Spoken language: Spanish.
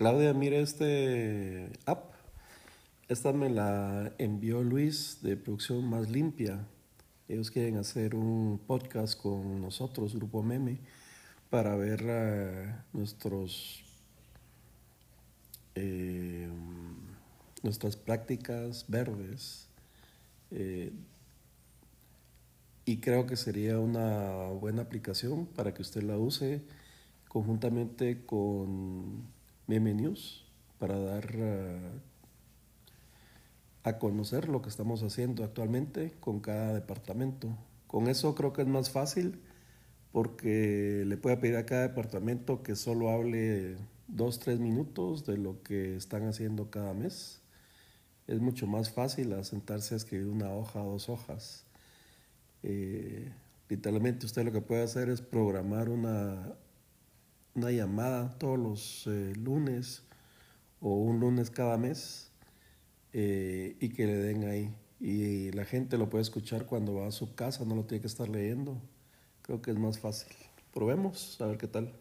Claudia, mire este app. Esta me la envió Luis de Producción Más Limpia. Ellos quieren hacer un podcast con nosotros, Grupo Meme, para ver eh, nuestros eh, nuestras prácticas verdes. Eh, y creo que sería una buena aplicación para que usted la use conjuntamente con News para dar uh, a conocer lo que estamos haciendo actualmente con cada departamento. Con eso creo que es más fácil porque le puede pedir a cada departamento que solo hable dos, tres minutos de lo que están haciendo cada mes. Es mucho más fácil sentarse a escribir una hoja o dos hojas. Eh, literalmente usted lo que puede hacer es programar una, una llamada todos los eh, lunes o un lunes cada mes eh, y que le den ahí. Y la gente lo puede escuchar cuando va a su casa, no lo tiene que estar leyendo. Creo que es más fácil. Probemos, a ver qué tal.